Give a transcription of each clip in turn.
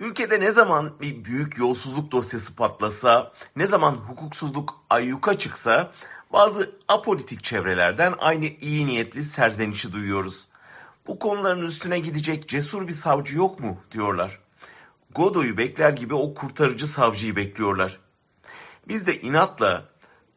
Ülkede ne zaman bir büyük yolsuzluk dosyası patlasa, ne zaman hukuksuzluk ayyuka çıksa bazı apolitik çevrelerden aynı iyi niyetli serzenişi duyuyoruz. Bu konuların üstüne gidecek cesur bir savcı yok mu diyorlar. Godoy'u bekler gibi o kurtarıcı savcıyı bekliyorlar. Biz de inatla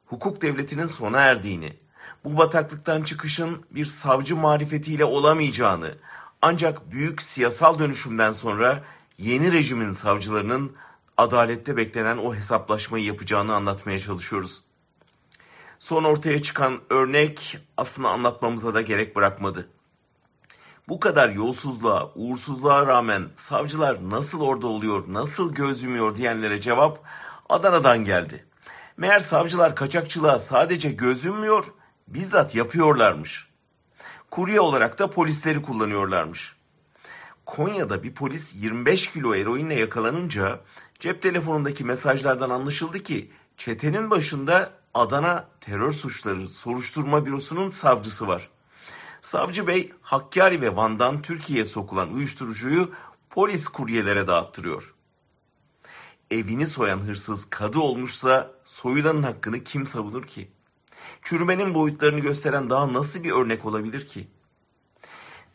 hukuk devletinin sona erdiğini, bu bataklıktan çıkışın bir savcı marifetiyle olamayacağını, ancak büyük siyasal dönüşümden sonra yeni rejimin savcılarının adalette beklenen o hesaplaşmayı yapacağını anlatmaya çalışıyoruz. Son ortaya çıkan örnek aslında anlatmamıza da gerek bırakmadı. Bu kadar yolsuzluğa, uğursuzluğa rağmen savcılar nasıl orada oluyor, nasıl göz yumuyor diyenlere cevap Adana'dan geldi. Meğer savcılar kaçakçılığa sadece göz yummuyor, bizzat yapıyorlarmış. Kurye olarak da polisleri kullanıyorlarmış. Konya'da bir polis 25 kilo eroinle yakalanınca cep telefonundaki mesajlardan anlaşıldı ki çetenin başında Adana Terör Suçları Soruşturma Bürosu'nun savcısı var. Savcı Bey Hakkari ve Van'dan Türkiye'ye sokulan uyuşturucuyu polis kuryelere dağıttırıyor. Evini soyan hırsız kadı olmuşsa soyulanın hakkını kim savunur ki? Çürümenin boyutlarını gösteren daha nasıl bir örnek olabilir ki?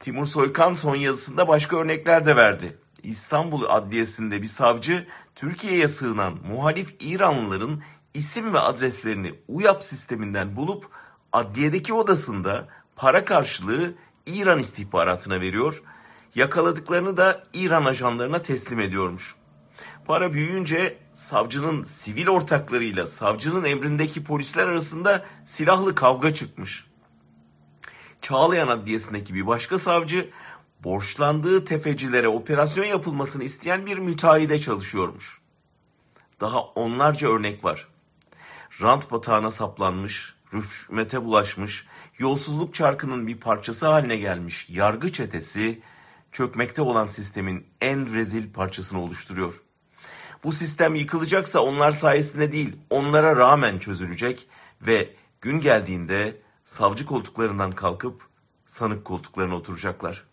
Timur Soykan son yazısında başka örnekler de verdi. İstanbul Adliyesi'nde bir savcı Türkiye'ye sığınan muhalif İranlıların isim ve adreslerini UYAP sisteminden bulup adliyedeki odasında para karşılığı İran istihbaratına veriyor. Yakaladıklarını da İran ajanlarına teslim ediyormuş. Para büyüyünce savcının sivil ortaklarıyla savcının emrindeki polisler arasında silahlı kavga çıkmış. Çağlayan Adliyesi'ndeki bir başka savcı borçlandığı tefecilere operasyon yapılmasını isteyen bir müteahhide çalışıyormuş. Daha onlarca örnek var. Rant batağına saplanmış, rüşmete bulaşmış, yolsuzluk çarkının bir parçası haline gelmiş yargı çetesi çökmekte olan sistemin en rezil parçasını oluşturuyor. Bu sistem yıkılacaksa onlar sayesinde değil, onlara rağmen çözülecek ve gün geldiğinde savcı koltuklarından kalkıp sanık koltuklarına oturacaklar.